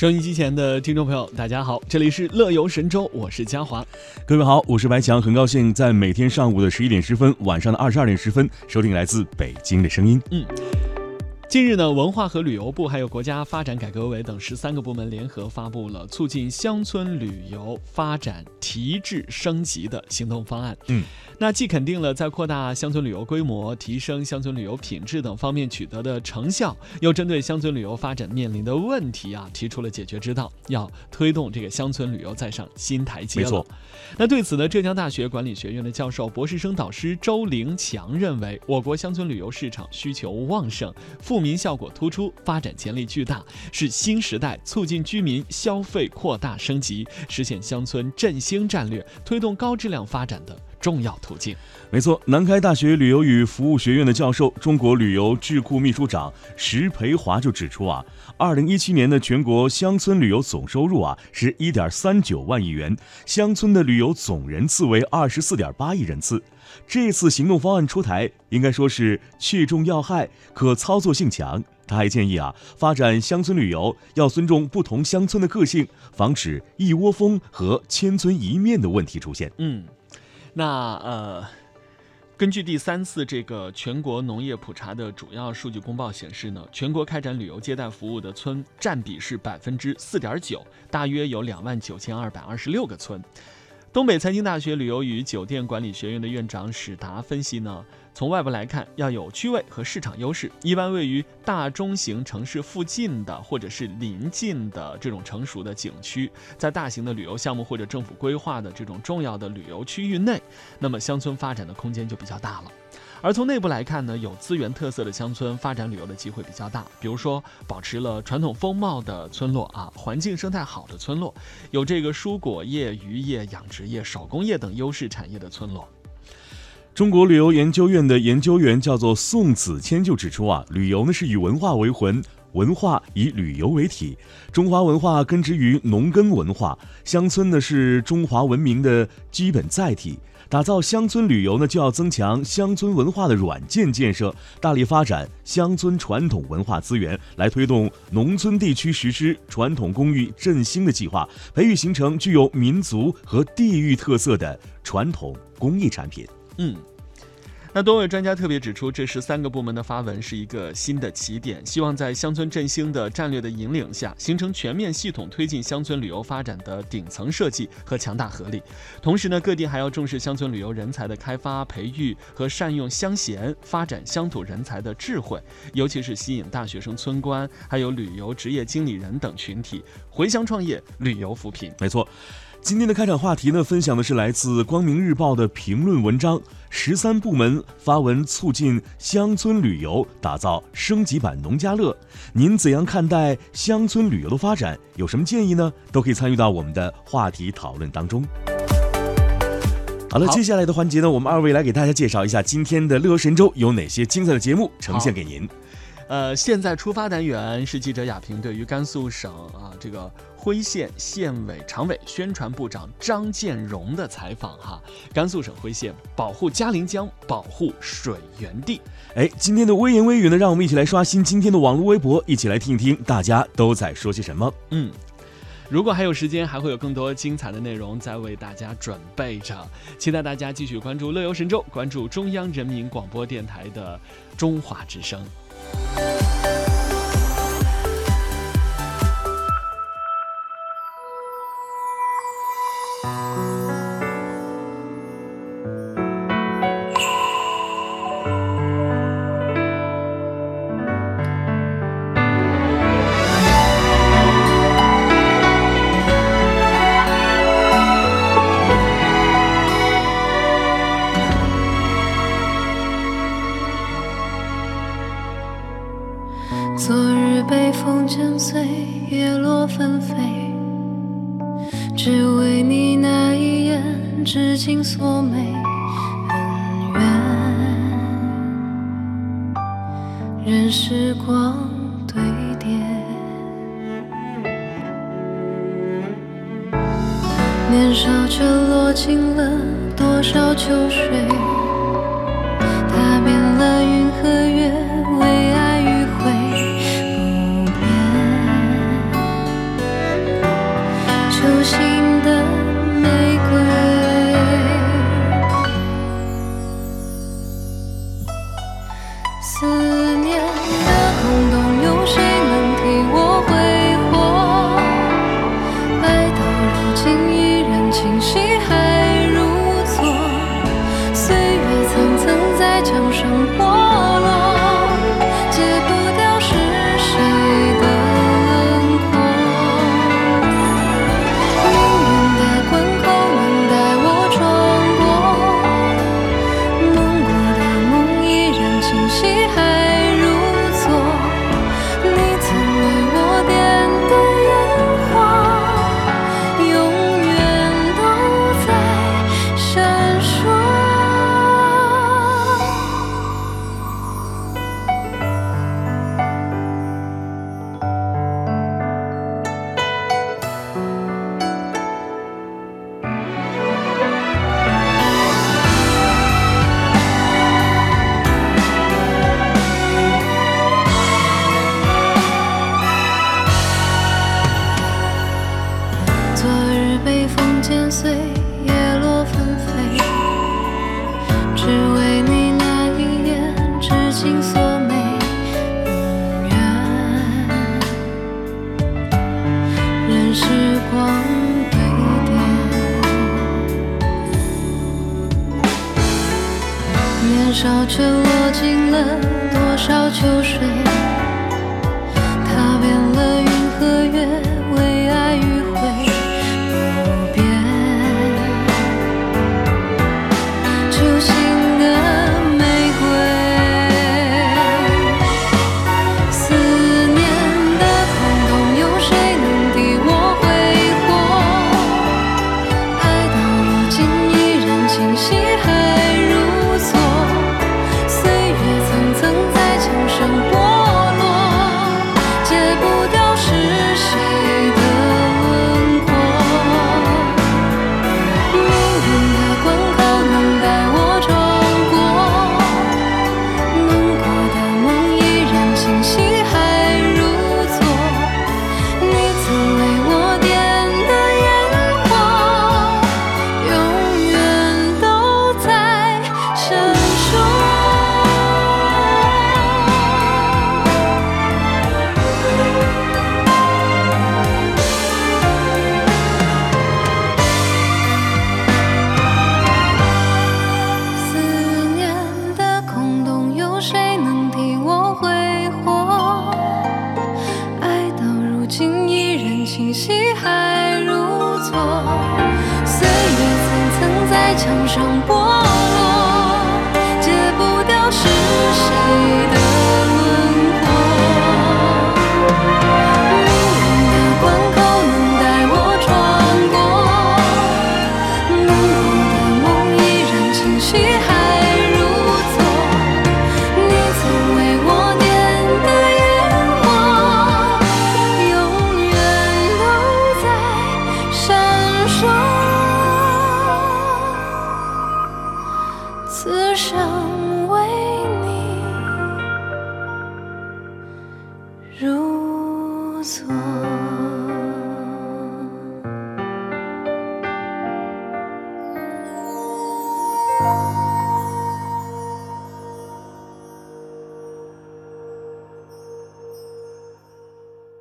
收音机前的听众朋友，大家好，这里是乐游神州，我是嘉华。各位好，我是白强，很高兴在每天上午的十一点十分，晚上的二十二点十分，收听来自北京的声音。嗯。近日呢，文化和旅游部还有国家发展改革委等十三个部门联合发布了促进乡村旅游发展提质升级的行动方案。嗯，那既肯定了在扩大乡村旅游规模、提升乡村旅游品质等方面取得的成效，又针对乡村旅游发展面临的问题啊，提出了解决之道，要推动这个乡村旅游再上新台阶了。没错。那对此呢，浙江大学管理学院的教授、博士生导师周凌强认为，我国乡村旅游市场需求旺盛，富。民效果突出，发展潜力巨大，是新时代促进居民消费扩大升级、实现乡村振兴战略、推动高质量发展的重要途径。没错，南开大学旅游与服务学院的教授、中国旅游智库秘书长石培华就指出啊，二零一七年的全国乡村旅游总收入啊是一点三九万亿元，乡村的旅游总人次为二十四点八亿人次。这次行动方案出台，应该说是切中要害，可操作性强。他还建议啊，发展乡村旅游要尊重不同乡村的个性，防止一窝蜂和千村一面的问题出现。嗯，那呃，根据第三次这个全国农业普查的主要数据公报显示呢，全国开展旅游接待服务的村占比是百分之四点九，大约有两万九千二百二十六个村。东北财经大学旅游与酒店管理学院的院长史达分析呢，从外部来看，要有区位和市场优势，一般位于大中型城市附近的或者是临近的这种成熟的景区，在大型的旅游项目或者政府规划的这种重要的旅游区域内，那么乡村发展的空间就比较大了。而从内部来看呢，有资源特色的乡村发展旅游的机会比较大。比如说，保持了传统风貌的村落啊，环境生态好的村落，有这个蔬果业、渔业、养殖业、手工业等优势产业的村落。中国旅游研究院的研究员叫做宋子谦就指出啊，旅游呢是以文化为魂，文化以旅游为体。中华文化根植于农耕文化，乡村呢是中华文明的基本载体。打造乡村旅游呢，就要增强乡村文化的软件建设，大力发展乡村传统文化资源，来推动农村地区实施传统工艺振兴的计划，培育形成具有民族和地域特色的传统工艺产品。嗯。那多位专家特别指出，这十三个部门的发文是一个新的起点，希望在乡村振兴的战略的引领下，形成全面系统推进乡村旅游发展的顶层设计和强大合力。同时呢，各地还要重视乡村旅游人才的开发培育和善用乡贤发展乡土人才的智慧，尤其是吸引大学生、村官，还有旅游职业经理人等群体回乡创业、旅游扶贫。没错。今天的开场话题呢，分享的是来自《光明日报》的评论文章。十三部门发文促进乡村旅游，打造升级版农家乐。您怎样看待乡村旅游的发展？有什么建议呢？都可以参与到我们的话题讨论当中。好了，接下来的环节呢，我们二位来给大家介绍一下今天的乐神州有哪些精彩的节目呈现给您。呃，现在出发单元是记者亚平对于甘肃省啊这个辉县县委常委、宣传部长张建荣的采访哈。甘肃省辉县保护嘉陵江，保护水源地。哎，今天的微言微语呢，让我们一起来刷新今天的网络微博，一起来听一听大家都在说些什么。嗯，如果还有时间，还会有更多精彩的内容在为大家准备着，期待大家继续关注乐游神州，关注中央人民广播电台的中华之声。叶落纷飞，只为你那一眼，至今锁眉。恩怨任时光堆叠，年少却落尽了多少秋水。少却握紧了多少秋水。能上如昨。